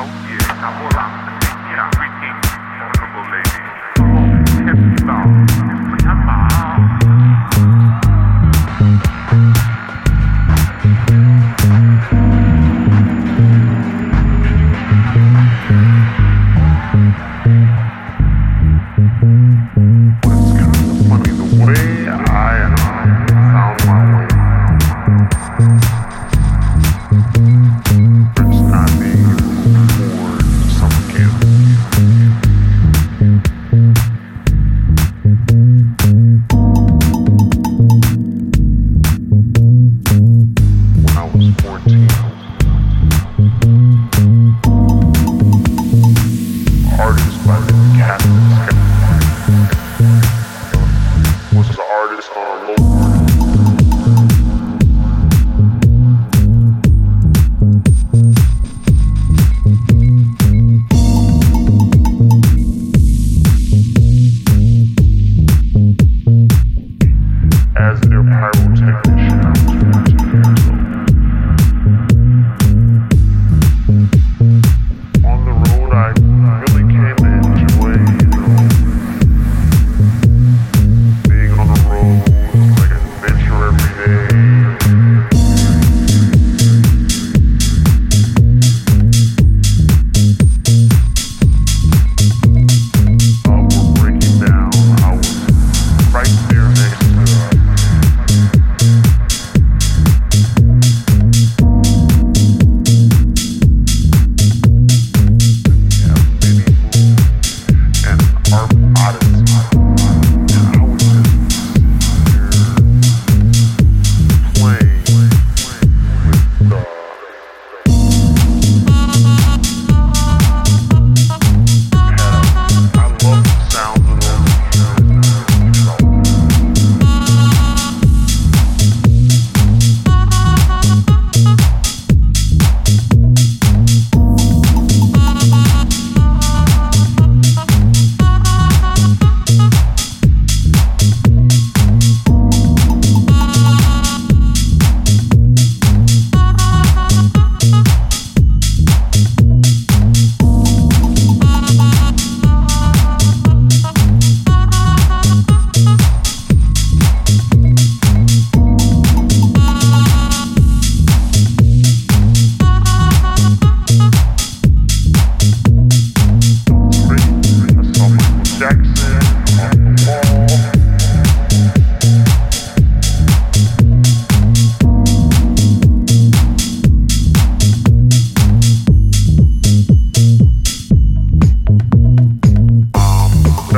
Então, tá acabou.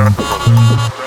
Yeah.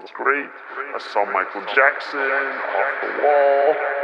Was great. I saw Michael Jackson off the wall.